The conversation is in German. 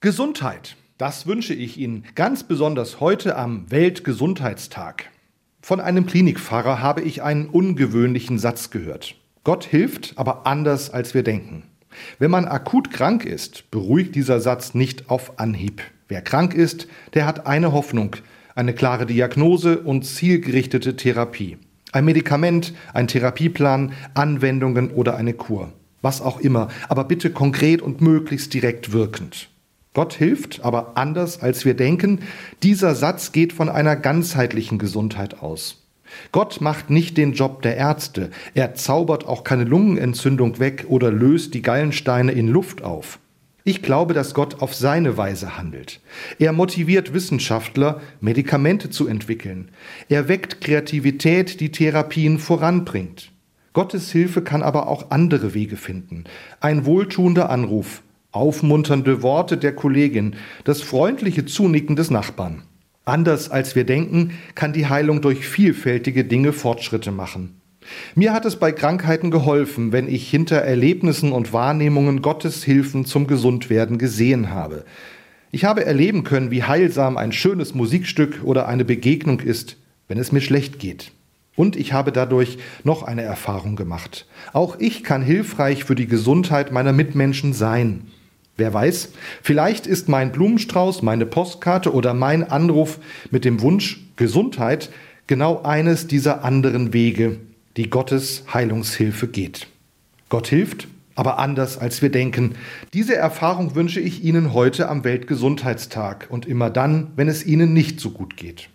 Gesundheit. Das wünsche ich Ihnen ganz besonders heute am Weltgesundheitstag. Von einem Klinikpfarrer habe ich einen ungewöhnlichen Satz gehört. Gott hilft, aber anders als wir denken. Wenn man akut krank ist, beruhigt dieser Satz nicht auf Anhieb. Wer krank ist, der hat eine Hoffnung, eine klare Diagnose und zielgerichtete Therapie. Ein Medikament, ein Therapieplan, Anwendungen oder eine Kur. Was auch immer, aber bitte konkret und möglichst direkt wirkend. Gott hilft, aber anders als wir denken. Dieser Satz geht von einer ganzheitlichen Gesundheit aus. Gott macht nicht den Job der Ärzte. Er zaubert auch keine Lungenentzündung weg oder löst die Gallensteine in Luft auf. Ich glaube, dass Gott auf seine Weise handelt. Er motiviert Wissenschaftler, Medikamente zu entwickeln. Er weckt Kreativität, die Therapien voranbringt. Gottes Hilfe kann aber auch andere Wege finden. Ein wohltuender Anruf, aufmunternde Worte der Kollegin, das freundliche Zunicken des Nachbarn. Anders als wir denken, kann die Heilung durch vielfältige Dinge Fortschritte machen. Mir hat es bei Krankheiten geholfen, wenn ich hinter Erlebnissen und Wahrnehmungen Gottes Hilfen zum Gesundwerden gesehen habe. Ich habe erleben können, wie heilsam ein schönes Musikstück oder eine Begegnung ist, wenn es mir schlecht geht. Und ich habe dadurch noch eine Erfahrung gemacht. Auch ich kann hilfreich für die Gesundheit meiner Mitmenschen sein. Wer weiß, vielleicht ist mein Blumenstrauß, meine Postkarte oder mein Anruf mit dem Wunsch Gesundheit genau eines dieser anderen Wege, die Gottes Heilungshilfe geht. Gott hilft, aber anders als wir denken. Diese Erfahrung wünsche ich Ihnen heute am Weltgesundheitstag und immer dann, wenn es Ihnen nicht so gut geht.